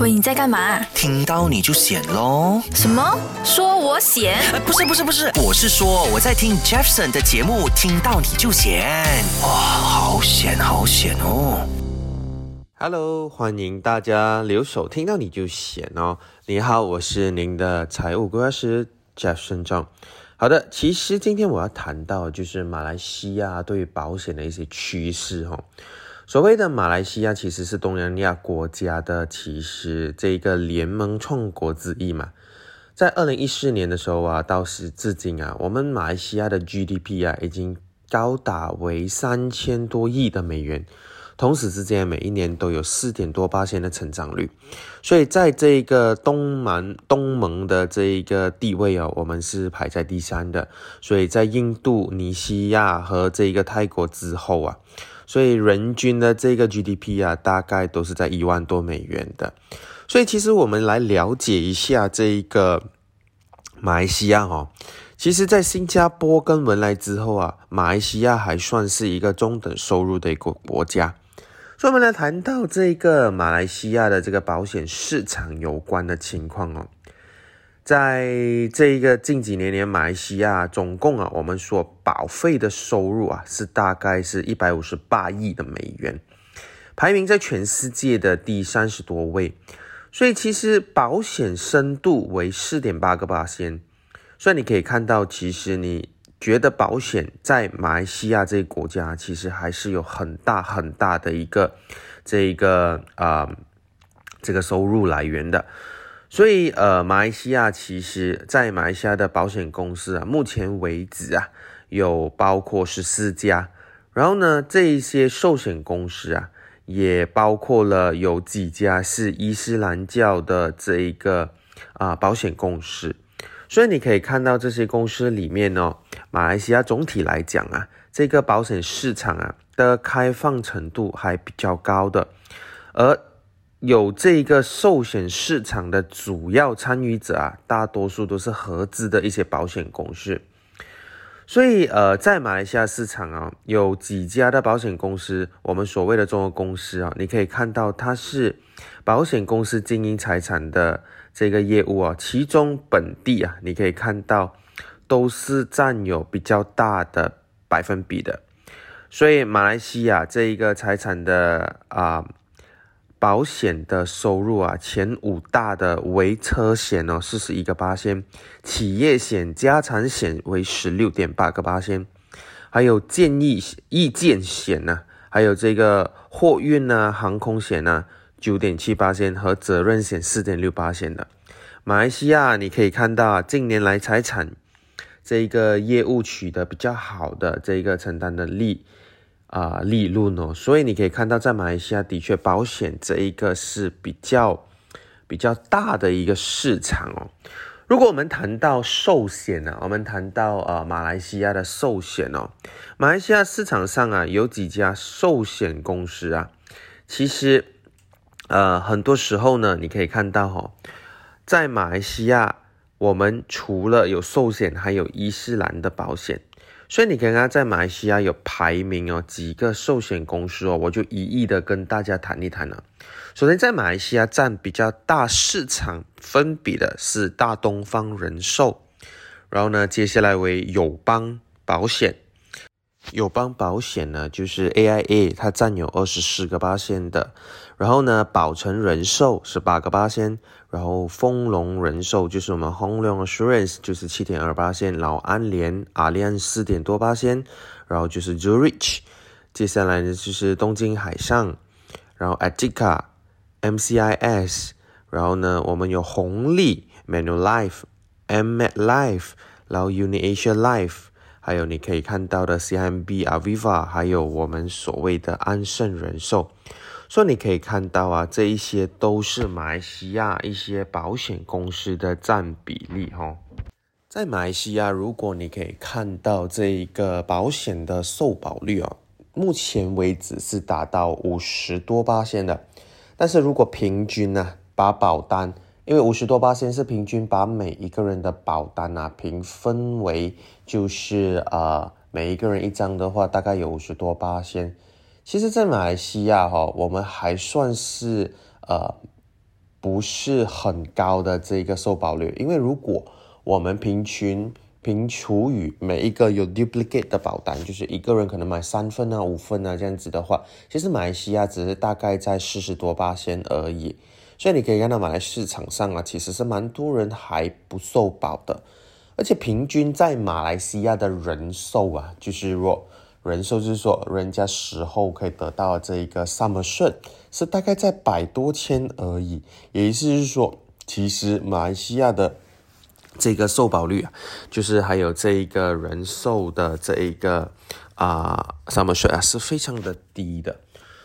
喂，你在干嘛？听到你就显喽。什么？说我显？呃，不是不是不是，我是说我在听 Jefferson 的节目，听到你就显。哇，好险好险哦。Hello，欢迎大家留守，听到你就显哦。你好，我是您的财务规划师 Jeff 顺正。好的，其实今天我要谈到就是马来西亚对于保险的一些趋势哈、哦。所谓的马来西亚其实是东南亚国家的其实这个联盟创国之一嘛。在二零一四年的时候啊，到时至今啊，我们马来西亚的 GDP 啊已经高达为三千多亿的美元。同时之间，每一年都有四点多八千的成长率，所以在这个东盟东盟的这一个地位哦，我们是排在第三的，所以在印度尼西亚和这个泰国之后啊，所以人均的这个 GDP 啊，大概都是在一万多美元的，所以其实我们来了解一下这一个马来西亚哦。其实，在新加坡跟文莱之后啊，马来西亚还算是一个中等收入的一个国家。所以，我们来谈到这个马来西亚的这个保险市场有关的情况哦。在这一个近几年年，马来西亚总共啊，我们说保费的收入啊，是大概是一百五十八亿的美元，排名在全世界的第三十多位。所以，其实保险深度为四点八个八仙。所以你可以看到，其实你觉得保险在马来西亚这个国家，其实还是有很大很大的一个这一个啊、呃、这个收入来源的。所以呃，马来西亚其实在马来西亚的保险公司啊，目前为止啊，有包括十四家。然后呢，这一些寿险公司啊，也包括了有几家是伊斯兰教的这一个啊、保险公司。所以你可以看到这些公司里面呢、哦，马来西亚总体来讲啊，这个保险市场啊的开放程度还比较高的，而有这个寿险市场的主要参与者啊，大多数都是合资的一些保险公司。所以呃，在马来西亚市场啊，有几家的保险公司，我们所谓的中国公司啊，你可以看到它是保险公司经营财产的。这个业务啊，其中本地啊，你可以看到都是占有比较大的百分比的，所以马来西亚这一个财产的啊保险的收入啊，前五大的为车险哦，四十一个八仙，企业险、家产险为十六点八个八仙，还有建议意见险呢、啊，还有这个货运呐、航空险呢、啊。九点七八仙和责任险四点六八仙的，马来西亚你可以看到近年来财产这一个业务取得比较好的这一个承担的利啊、利润哦，所以你可以看到在马来西亚的确保险这一个是比较比较大的一个市场哦。如果我们谈到寿险呢、我们谈到呃马来西亚的寿险哦，马来西亚市场上啊有几家寿险公司啊，其实。呃，很多时候呢，你可以看到哈、哦，在马来西亚，我们除了有寿险，还有伊斯兰的保险，所以你看看在马来西亚有排名哦，几个寿险公司哦，我就一一的跟大家谈一谈了。首先，在马来西亚占比较大市场分比的是大东方人寿，然后呢，接下来为友邦保险。友邦保险呢，就是 AIA，它占有二十四个八仙的，然后呢，保诚人寿是八个八仙，然后丰隆人寿就是我们 Home Loan Assurance 就是七点二八仙，然后安联阿联四点多八仙，然后就是 Zurich，接下来呢就是东京海上，然后 Atika MCIS，然后呢我们有红利 Manulife，Met Life，然后 UniAsia Life。还有你可以看到的 CMB Aviva，还有我们所谓的安盛人寿，所以你可以看到啊，这一些都是马来西亚一些保险公司的占比例哈。在马来西亚，如果你可以看到这一个保险的受保率哦，目前为止是达到五十多八仙的，但是如果平均呢、把保单。因为五十多八仙是平均把每一个人的保单啊平分为就是呃每一个人一张的话，大概有五十多八仙。其实，在马来西亚哈、我们还算是呃不是很高的这个受保率，因为如果我们平均平除以每一个有 duplicate 的保单，就是一个人可能买三份啊、五份啊这样子的话，其实马来西亚只是大概在四十多八仙而已。所以你可以看到马来市场上啊，其实是蛮多人还不受保的，而且平均在马来西亚的人寿啊，就是说人寿就是说人家死后可以得到这一个 sum assured 是大概在百多千而已，也意思是说，其实马来西亚的这个受保率啊，就是还有这一个人寿的这一个啊丧赔顺啊是非常的低的。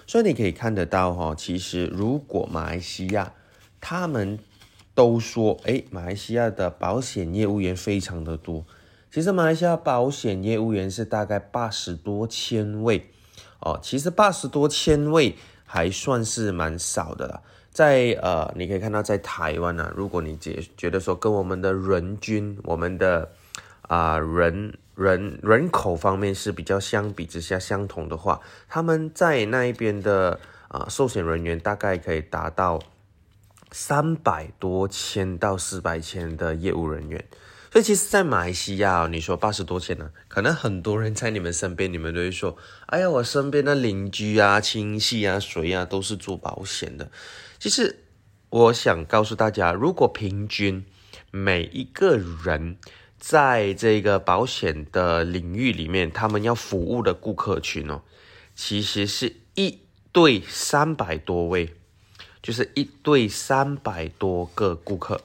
所以你可以看得到哈，其实如果马来西亚他们都说，哎，马来西亚的保险业务员非常的多。其实马来西亚保险业务员是大概八十多千位哦。其实八十多千位还算是蛮少的了。在呃，你可以看到在台湾呢，如果你觉觉得说跟我们的人均，我们的啊人。人人口方面是比较相比之下相同的话，他们在那一边的啊寿险人员大概可以达到三百多千到四百千的业务人员，所以其实，在马来西亚，你说八十多千呢，可能很多人在你们身边，你们都会说，哎呀，我身边的邻居啊、亲戚啊、谁啊，都是做保险的。其实，我想告诉大家，如果平均每一个人。在这个保险的领域里面，他们要服务的顾客群哦，其实是一对三百多位，就是一对三百多个顾客。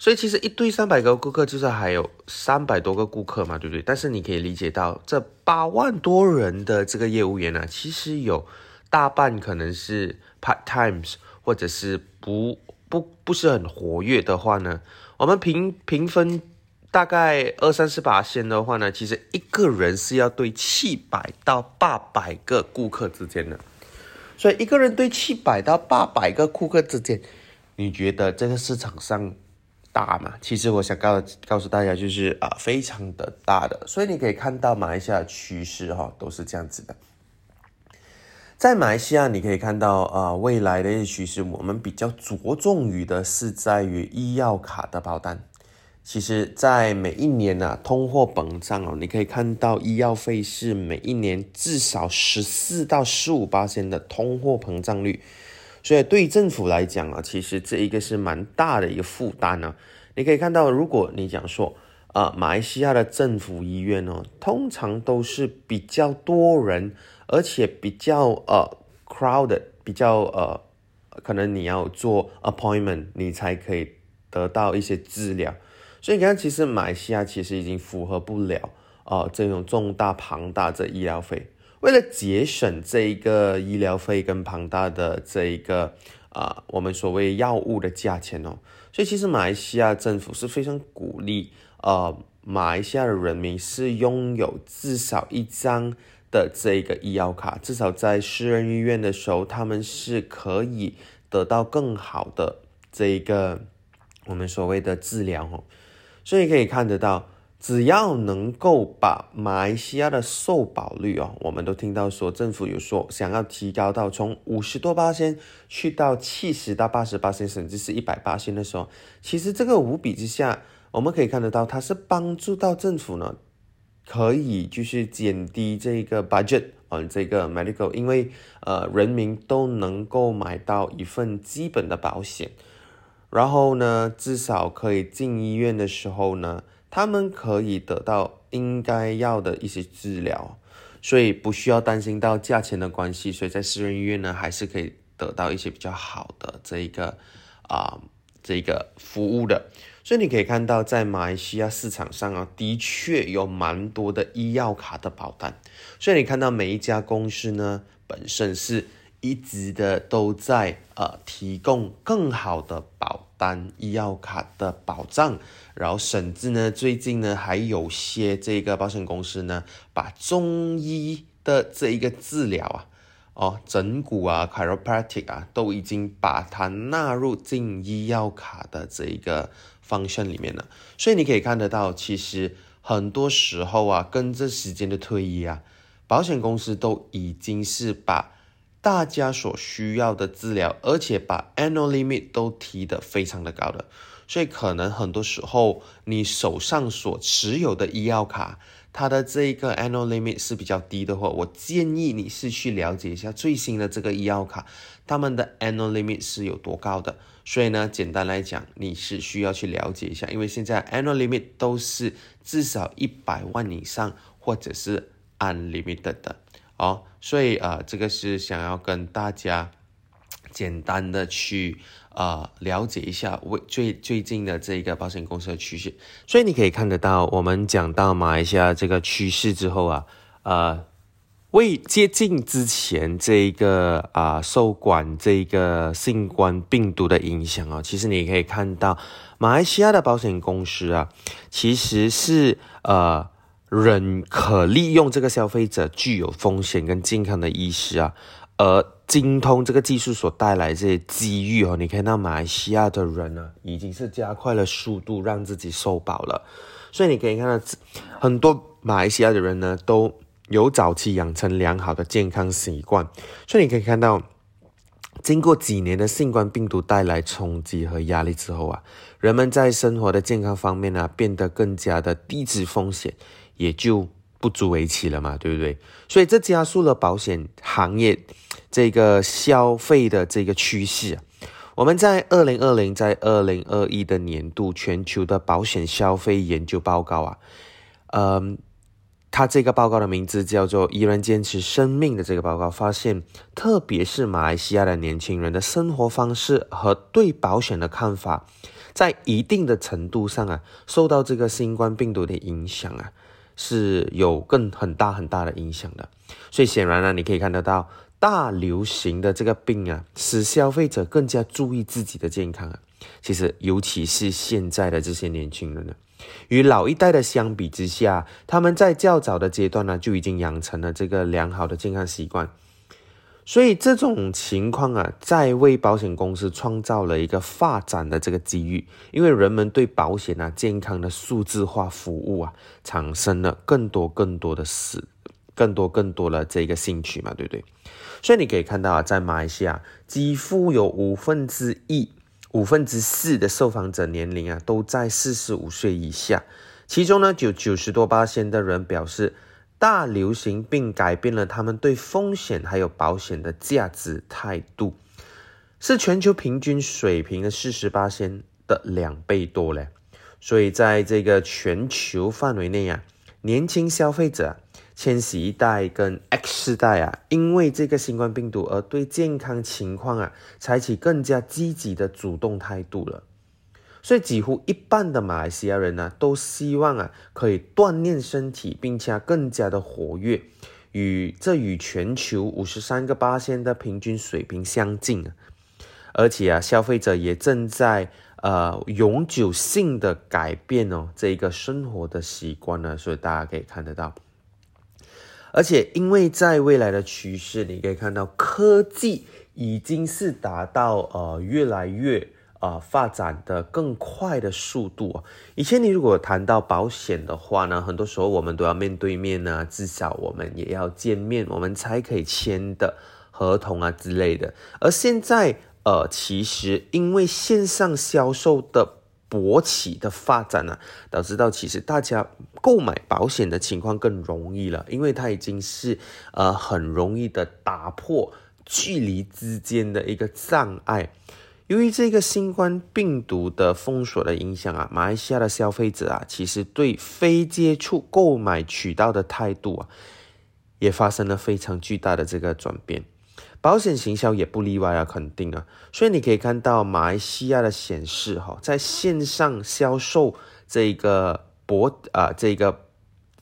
所以其实一对三百个顾客，就是还有三百多个顾客嘛，对不对？但是你可以理解到，这八万多人的这个业务员呢，其实有大半可能是 part times，或者是不不不是很活跃的话呢，我们平平分。大概二三十把线的话呢，其实一个人是要对七百到八百个顾客之间的，所以一个人对七百到八百个顾客之间，你觉得这个市场上大吗？其实我想告告诉大家，就是啊，非常的大的。所以你可以看到马来西亚趋势哈，都是这样子的。在马来西亚，你可以看到啊，未来的一些趋势，我们比较着重于的是在于医药卡的保单。其实，在每一年呢，通货膨胀哦，你可以看到医药费是每一年至少十四到十五八千的通货膨胀率，所以对政府来讲啊，其实这一个是蛮大的一个负担呢。你可以看到，如果你讲说啊，马来西亚的政府医院哦，通常都是比较多人，而且比较呃 crowded，比较呃，可能你要做 appointment，你才可以得到一些治疗。所以你看，其实马来西亚其实已经符合不了啊这种重大庞大的医疗费。为了节省这一个医疗费跟庞大的这一个啊我们所谓药物的价钱哦，所以其实马来西亚政府是非常鼓励呃马来西亚的人民是拥有至少一张的这个医药卡，至少在私人医院的时候，他们是可以得到更好的这一个我们所谓的治疗哦。所以可以看得到，只要能够把马来西亚的受保率哦，我们都听到说政府有说想要提高到从五十多八千去到七十到八十八千，甚至是一百八千的时候，其实这个五比之下，我们可以看得到，它是帮助到政府呢，可以就是减低这个 budget 啊，这个 medical，因为呃人民都能够买到一份基本的保险。然后呢，至少可以进医院的时候呢，他们可以得到应该要的一些治疗，所以不需要担心到价钱的关系。所以在私人医院呢，还是可以得到一些比较好的这一个啊这个服务的。所以你可以看到，在马来西亚市场上啊，的确有蛮多的医药卡的保单。所以你看到每一家公司呢，本身是。一直的都在呃提供更好的保单医药卡的保障，然后甚至呢最近呢还有些这个保险公司呢把中医的这一个治疗啊哦整骨啊 chiropractic 啊都已经把它纳入进医药卡的这一个方向里面了，所以你可以看得到，其实很多时候啊跟着时间的推移啊，保险公司都已经是把大家所需要的治疗，而且把 annual limit 都提得非常的高的，所以可能很多时候你手上所持有的医药卡，它的这一个 annual limit 是比较低的话，我建议你是去了解一下最新的这个医药卡，他们的 annual limit 是有多高的。所以呢，简单来讲，你是需要去了解一下，因为现在 annual limit 都是至少一百万以上，或者是 unlimited 的哦。所以啊，这个是想要跟大家简单的去啊了解一下为最最近的这个保险公司的趋势。所以你可以看得到，我们讲到马来西亚这个趋势之后啊，呃。为接近之前这一个啊受管这个新冠病毒的影响啊，其实你可以看到马来西亚的保险公司啊，其实是呃仍可利用这个消费者具有风险跟健康的意识啊，而精通这个技术所带来这些机遇哦，你看到马来西亚的人呢，已经是加快了速度让自己受保了，所以你可以看到很多马来西亚的人呢都。有早期养成良好的健康习惯，所以你可以看到，经过几年的新冠病毒带来冲击和压力之后啊，人们在生活的健康方面呢，变得更加的低值风险，也就不足为奇了嘛，对不对？所以这加速了保险行业这个消费的这个趋势。我们在二零二零在二零二一的年度全球的保险消费研究报告啊，嗯。他这个报告的名字叫做“依然坚持生命”的这个报告发现，特别是马来西亚的年轻人的生活方式和对保险的看法，在一定的程度上啊，受到这个新冠病毒的影响啊，是有更很大很大的影响的。所以显然呢，你可以看得到，大流行的这个病啊，使消费者更加注意自己的健康啊。其实，尤其是现在的这些年轻人呢。与老一代的相比之下，他们在较早的阶段呢就已经养成了这个良好的健康习惯，所以这种情况啊，在为保险公司创造了一个发展的这个机遇，因为人们对保险啊、健康的数字化服务啊，产生了更多更多的事，更多更多的这个兴趣嘛，对不对？所以你可以看到啊，在马来西亚，几乎有五分之一。五分之四的受访者年龄啊都在四十五岁以下，其中呢，有九十多八千的人表示，大流行并改变了他们对风险还有保险的价值态度，是全球平均水平的四十八千的两倍多嘞。所以在这个全球范围内啊，年轻消费者。千禧一代跟 X 世代啊，因为这个新冠病毒而对健康情况啊，采取更加积极的主动态度了。所以几乎一半的马来西亚人呢，都希望啊，可以锻炼身体，并且更加的活跃，与这与全球五十三个八仙的平均水平相近啊。而且啊，消费者也正在呃永久性的改变哦，这一个生活的习惯呢，所以大家可以看得到。而且，因为在未来的趋势，你可以看到科技已经是达到呃越来越呃发展的更快的速度以前你如果谈到保险的话呢，很多时候我们都要面对面呢，至少我们也要见面，我们才可以签的合同啊之类的。而现在呃，其实因为线上销售的。勃起的发展呢，导致到其实大家购买保险的情况更容易了，因为它已经是呃很容易的打破距离之间的一个障碍。由于这个新冠病毒的封锁的影响啊，马来西亚的消费者啊，其实对非接触购买渠道的态度啊，也发生了非常巨大的这个转变。保险行销也不例外啊，肯定啊，所以你可以看到马来西亚的显示哈，在线上销售这个博啊这个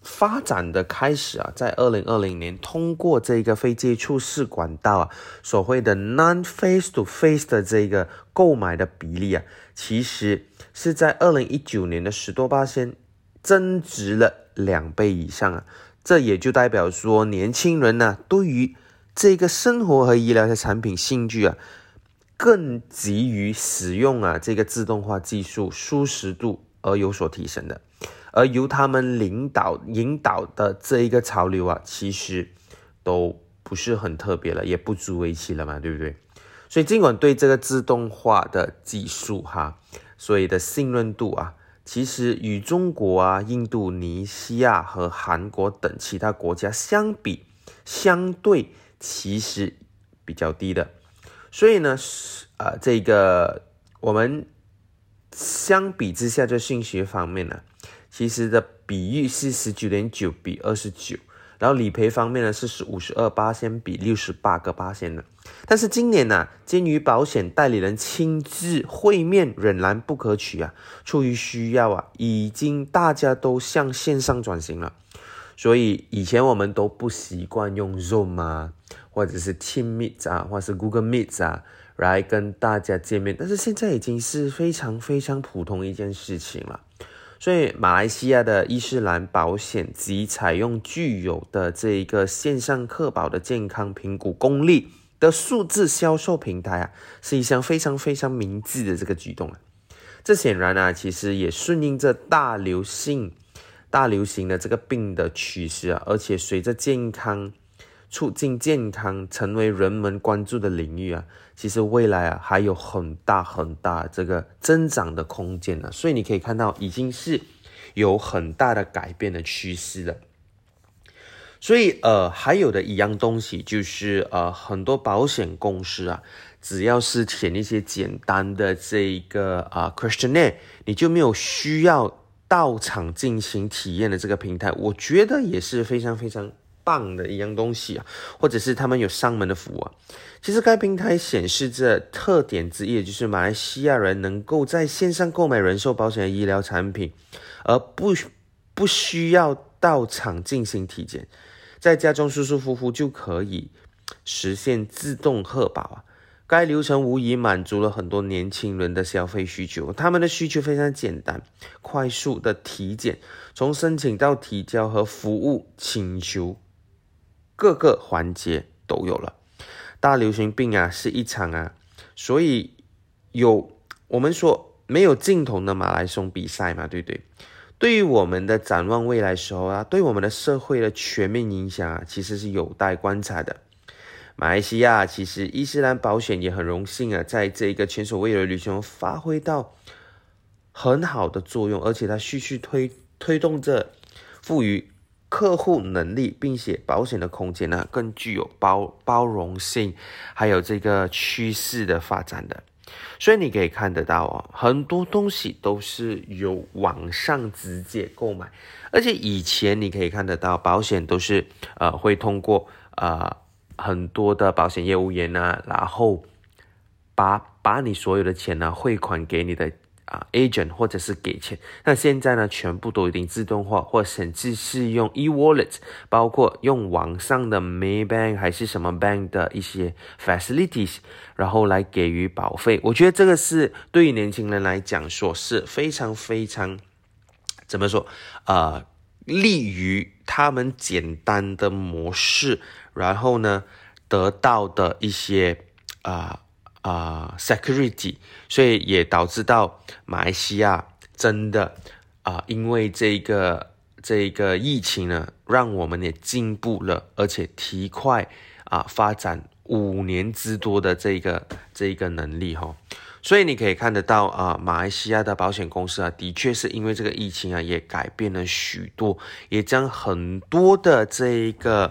发展的开始啊，在二零二零年通过这个非接触式管道啊，所谓的 non face to face 的这个购买的比例啊，其实是在二零一九年的十多八千增值了两倍以上啊，这也就代表说年轻人呢对于这个生活和医疗的产品兴趣啊，更急于使用啊这个自动化技术，舒适度而有所提升的，而由他们领导引导的这一个潮流啊，其实都不是很特别了，也不足为奇了嘛，对不对？所以尽管对这个自动化的技术哈，所以的信任度啊，其实与中国啊、印度尼西亚和韩国等其他国家相比，相对其实比较低的。所以呢，呃，这个我们相比之下，在信息方面呢，其实的比率是十九点九比二十九。然后理赔方面呢是是五十二八仙比六十八个八仙的，但是今年呢，鉴于保险代理人亲自会面仍然不可取啊，出于需要啊，已经大家都向线上转型了，所以以前我们都不习惯用 Zoom 啊，或者是 Team Meet 啊，或者是 Google Meet 啊来跟大家见面，但是现在已经是非常非常普通一件事情了。所以，马来西亚的伊斯兰保险及采用具有的这一个线上客保的健康评估功力的数字销售平台啊，是一项非常非常明智的这个举动啊。这显然啊，其实也顺应着大流行、大流行的这个病的趋势啊，而且随着健康。促进健康成为人们关注的领域啊，其实未来啊还有很大很大这个增长的空间呢。所以你可以看到，已经是有很大的改变的趋势了。所以呃，还有的一样东西就是呃，很多保险公司啊，只要是填一些简单的这一个啊 questionnaire，你就没有需要到场进行体验的这个平台，我觉得也是非常非常。棒的一样东西啊，或者是他们有上门的服务啊。其实该平台显示这特点之一，就是马来西亚人能够在线上购买人寿保险的医疗产品，而不不需要到场进行体检，在家中舒舒服服就可以实现自动核保啊。该流程无疑满足了很多年轻人的消费需求，他们的需求非常简单，快速的体检，从申请到提交和服务请求。各个环节都有了，大流行病啊是一场啊，所以有我们说没有尽头的马拉松比赛嘛，对不对？对于我们的展望未来时候啊，对我们的社会的全面影响啊，其实是有待观察的。马来西亚其实伊斯兰保险也很荣幸啊，在这个前所未有的旅行发挥到很好的作用，而且它继续推推动着赋予。客户能力，并且保险的空间呢，更具有包包容性，还有这个趋势的发展的。所以你可以看得到哦，很多东西都是由网上直接购买，而且以前你可以看得到，保险都是呃会通过呃很多的保险业务员呢，然后把把你所有的钱呢汇款给你的。啊，agent 或者是给钱，那现在呢，全部都已经自动化，或甚至是用 e-wallet，包括用网上的 Maybank 还是什么 bank 的一些 facilities，然后来给予保费。我觉得这个是对于年轻人来讲说是非常非常怎么说啊，利于他们简单的模式，然后呢得到的一些啊。啊，security，所以也导致到马来西亚真的啊，因为这个这个疫情呢，让我们也进步了，而且提快啊发展五年之多的这个这个能力哈，所以你可以看得到啊，马来西亚的保险公司啊，的确是因为这个疫情啊，也改变了许多，也将很多的这一个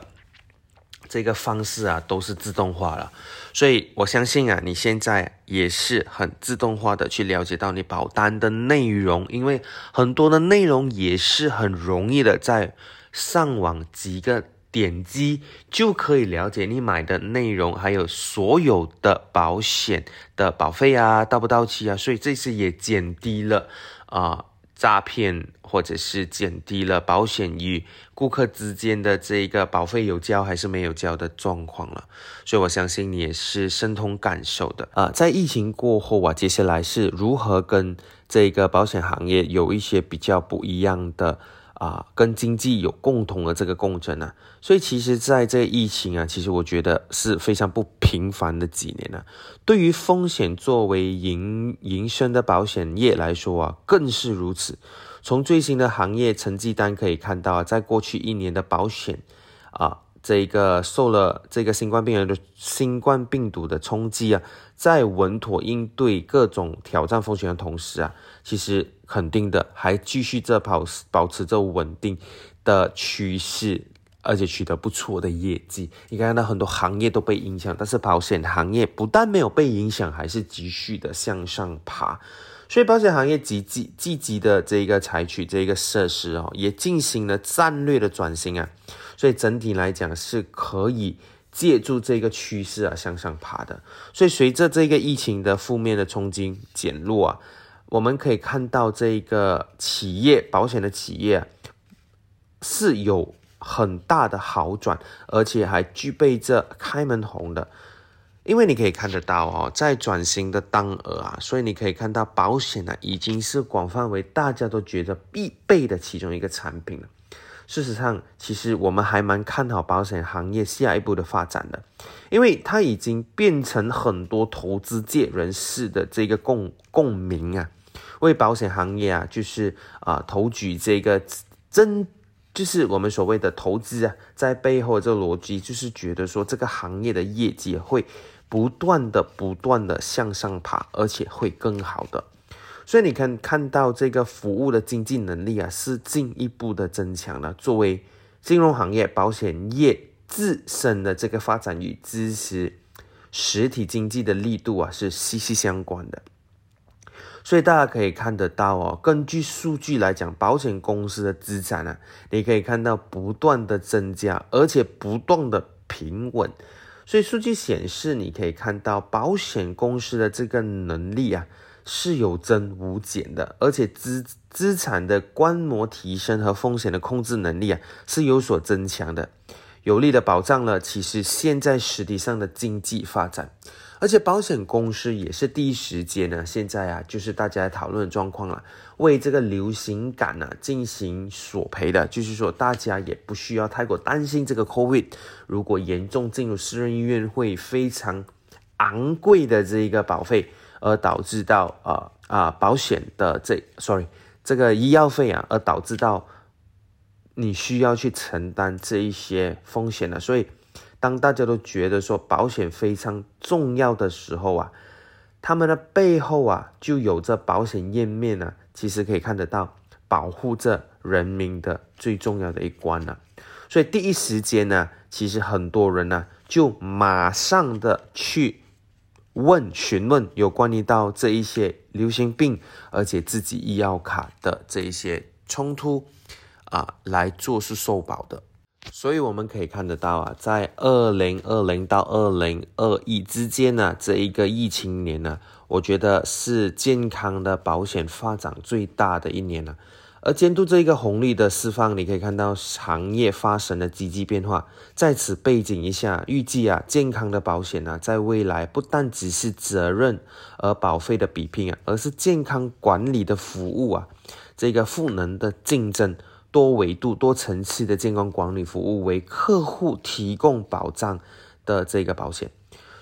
这个方式啊，都是自动化了。所以我相信啊，你现在也是很自动化的去了解到你保单的内容，因为很多的内容也是很容易的，在上网几个点击就可以了解你买的内容，还有所有的保险的保费啊，到不到期啊，所以这次也减低了啊。诈骗，或者是减低了保险与顾客之间的这个保费有交还是没有交的状况了，所以我相信你也是深通感受的啊。在疫情过后啊，接下来是如何跟这个保险行业有一些比较不一样的？啊，跟经济有共同的这个共振啊，所以其实在这疫情啊，其实我觉得是非常不平凡的几年啊。对于风险作为营营生的保险业来说啊，更是如此。从最新的行业成绩单可以看到啊，在过去一年的保险啊这个受了这个新冠病人的新冠病毒的冲击啊，在稳妥应对各种挑战风险的同时啊，其实肯定的还继续着保保持着稳定的趋势，而且取得不错的业绩。你看到很多行业都被影响，但是保险行业不但没有被影响，还是继续的向上爬。所以保险行业积极积极的这个采取这个设施哦，也进行了战略的转型啊。所以整体来讲是可以借助这个趋势啊向上爬的。所以随着这个疫情的负面的冲击减弱啊，我们可以看到这个企业保险的企业是有很大的好转，而且还具备着开门红的。因为你可以看得到哦，在转型的当儿啊，所以你可以看到保险呢已经是广泛为大家都觉得必备的其中一个产品了。事实上，其实我们还蛮看好保险行业下一步的发展的，因为它已经变成很多投资界人士的这个共共鸣啊，为保险行业啊，就是啊，投举这个真，就是我们所谓的投资啊，在背后这个逻辑，就是觉得说这个行业的业绩会不断的、不断的向上爬，而且会更好的。所以你看看到这个服务的经济能力啊，是进一步的增强了。作为金融行业、保险业自身的这个发展与支持实体经济的力度啊，是息息相关的。所以大家可以看得到哦，根据数据来讲，保险公司的资产啊，你可以看到不断的增加，而且不断的平稳。所以数据显示，你可以看到保险公司的这个能力啊。是有增无减的，而且资资产的观摩提升和风险的控制能力啊是有所增强的，有力的保障了其实现在实体上的经济发展，而且保险公司也是第一时间呢，现在啊就是大家讨论状况了，为这个流行感呢进行索赔的，就是说大家也不需要太过担心这个 COVID 如果严重进入私人医院会非常昂贵的这一个保费。而导致到啊啊保险的这，sorry，这个医药费啊，而导致到你需要去承担这一些风险了。所以，当大家都觉得说保险非常重要的时候啊，他们的背后啊就有着保险页面呢，其实可以看得到保护着人民的最重要的一关了。所以第一时间呢，其实很多人呢就马上的去。问询问有关于到这一些流行病，而且自己医药卡的这一些冲突啊，来做是受保的。所以我们可以看得到啊，在二零二零到二零二一之间呢，这一个疫情年呢，我觉得是健康的保险发展最大的一年了。而监督这一个红利的释放，你可以看到行业发生了积极变化。在此背景一下，预计啊，健康的保险呢，在未来不但只是责任而保费的比拼啊，而是健康管理的服务啊，这个赋能的竞争、多维度、多层次的健康管理服务，为客户提供保障的这个保险。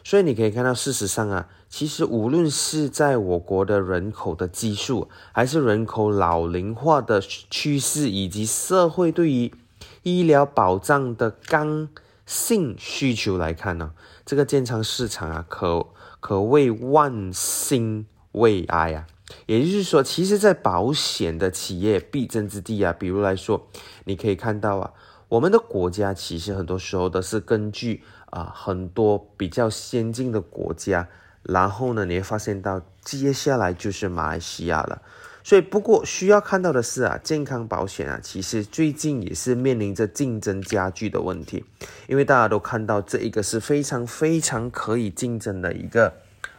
所以你可以看到，事实上啊，其实无论是在我国的人口的基数，还是人口老龄化的趋势，以及社会对于医疗保障的刚性需求来看呢，这个健康市场啊，可可谓万兴未艾啊。也就是说，其实，在保险的企业必争之地啊，比如来说，你可以看到啊，我们的国家其实很多时候都是根据。啊，很多比较先进的国家，然后呢，你会发现到接下来就是马来西亚了。所以，不过需要看到的是啊，健康保险啊，其实最近也是面临着竞争加剧的问题，因为大家都看到这一个是非常非常可以竞争的一个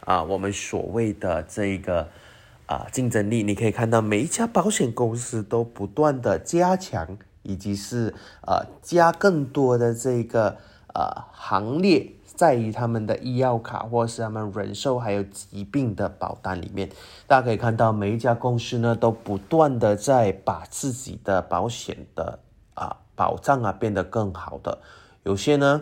啊，我们所谓的这个啊竞争力。你可以看到每一家保险公司都不断的加强，以及是呃加更多的这个。呃，行列在于他们的医药卡，或是他们人寿还有疾病的保单里面，大家可以看到每一家公司呢，都不断的在把自己的保险的啊保障啊变得更好的。有些呢，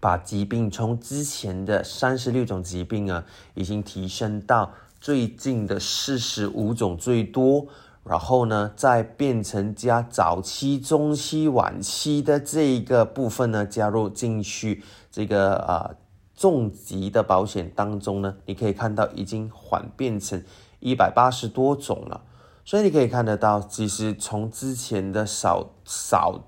把疾病从之前的三十六种疾病啊，已经提升到最近的四十五种最多。然后呢，再变成加早期、中期、晚期的这一个部分呢，加入进去这个呃重疾的保险当中呢，你可以看到已经缓变成一百八十多种了。所以你可以看得到，其实从之前的少少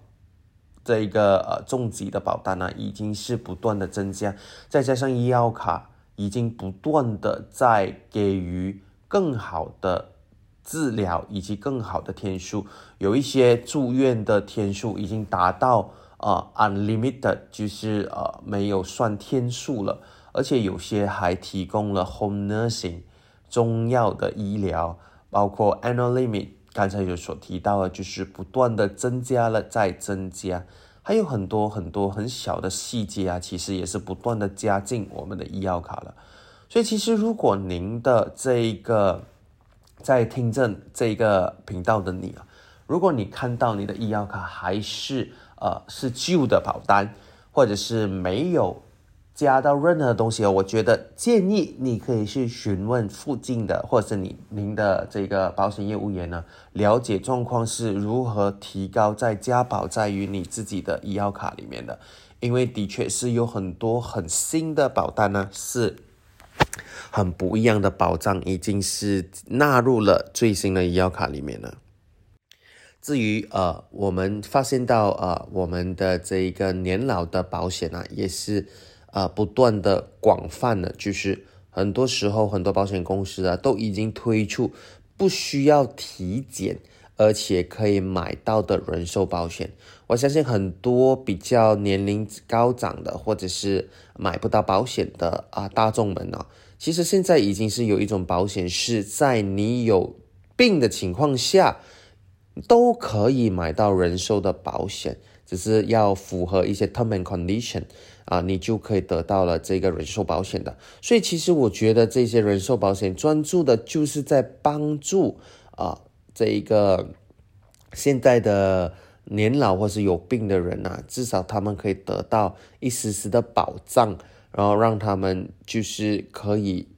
这个呃重疾的保单呢，已经是不断的增加，再加上医药卡已经不断的在给予更好的治疗以及更好的天数，有一些住院的天数已经达到呃 unlimited，就是呃没有算天数了，而且有些还提供了 home nursing 中药的医疗。包括 annual limit，刚才有所提到的，就是不断的增加了再增加，还有很多很多很小的细节啊，其实也是不断的加进我们的医药卡了。所以其实如果您的这一个在听证这一个频道的你啊，如果你看到你的医药卡还是呃是旧的保单，或者是没有。加到任何东西，我觉得建议你可以去询问附近的，或者是你您的这个保险业务员呢，了解状况是如何提高再加保在于你自己的医药卡里面的，因为的确是有很多很新的保单呢，是很不一样的保障，已经是纳入了最新的医药卡里面了。至于呃，我们发现到呃，我们的这一个年老的保险呢，也是。啊，不断的广泛的，就是很多时候很多保险公司啊，都已经推出不需要体检，而且可以买到的人寿保险。我相信很多比较年龄高长的，或者是买不到保险的啊大众们呢，其实现在已经是有一种保险是在你有病的情况下，都可以买到人寿的保险。只是要符合一些 term and condition 啊，你就可以得到了这个人寿保险的。所以其实我觉得这些人寿保险专注的就是在帮助啊这一个现在的年老或是有病的人啊，至少他们可以得到一丝丝的保障，然后让他们就是可以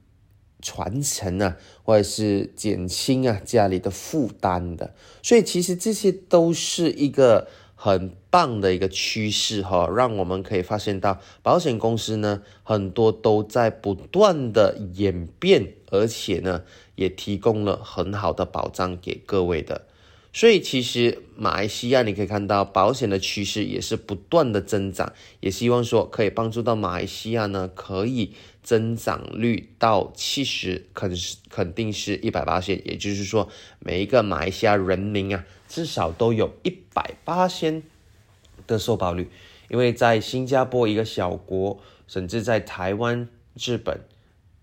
传承啊，或者是减轻啊家里的负担的。所以其实这些都是一个。很棒的一个趋势哈，让我们可以发现到保险公司呢，很多都在不断的演变，而且呢，也提供了很好的保障给各位的。所以其实马来西亚你可以看到保险的趋势也是不断的增长，也希望说可以帮助到马来西亚呢，可以增长率到七十，肯肯定是一百八线，也就是说每一个马来西亚人民啊。至少都有一百八千的受保率，因为在新加坡一个小国，甚至在台湾、日本，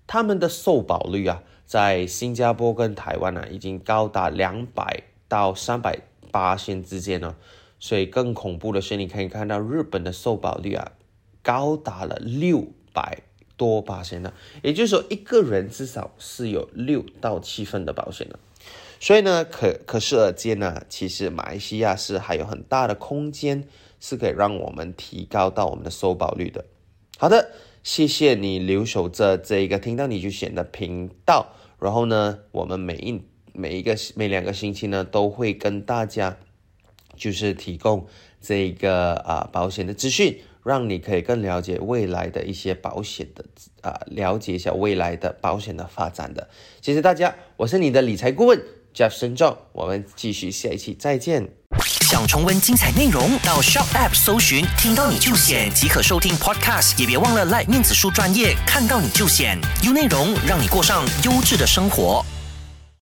他们的受保率啊，在新加坡跟台湾呢，已经高达两百到三百八千之间了。所以更恐怖的是，你可以看到日本的受保率啊，高达了六百多八千呢，也就是说，一个人至少是有六到七份的保险的。所以呢，可可是而见呢，其实马来西亚是还有很大的空间，是可以让我们提高到我们的收保率的。好的，谢谢你留守着这一个听到你就选的频道。然后呢，我们每一每一个每两个星期呢，都会跟大家就是提供这个啊保险的资讯，让你可以更了解未来的一些保险的啊，了解一下未来的保险的发展的。谢谢大家，我是你的理财顾问。Jeff 深重，我们继续下一期再见。想重温精彩内容，到 Shop App 搜寻“听到你就选”即可收听 Podcast，也别忘了 Like 面子书专业，看到你就选，有内容让你过上优质的生活。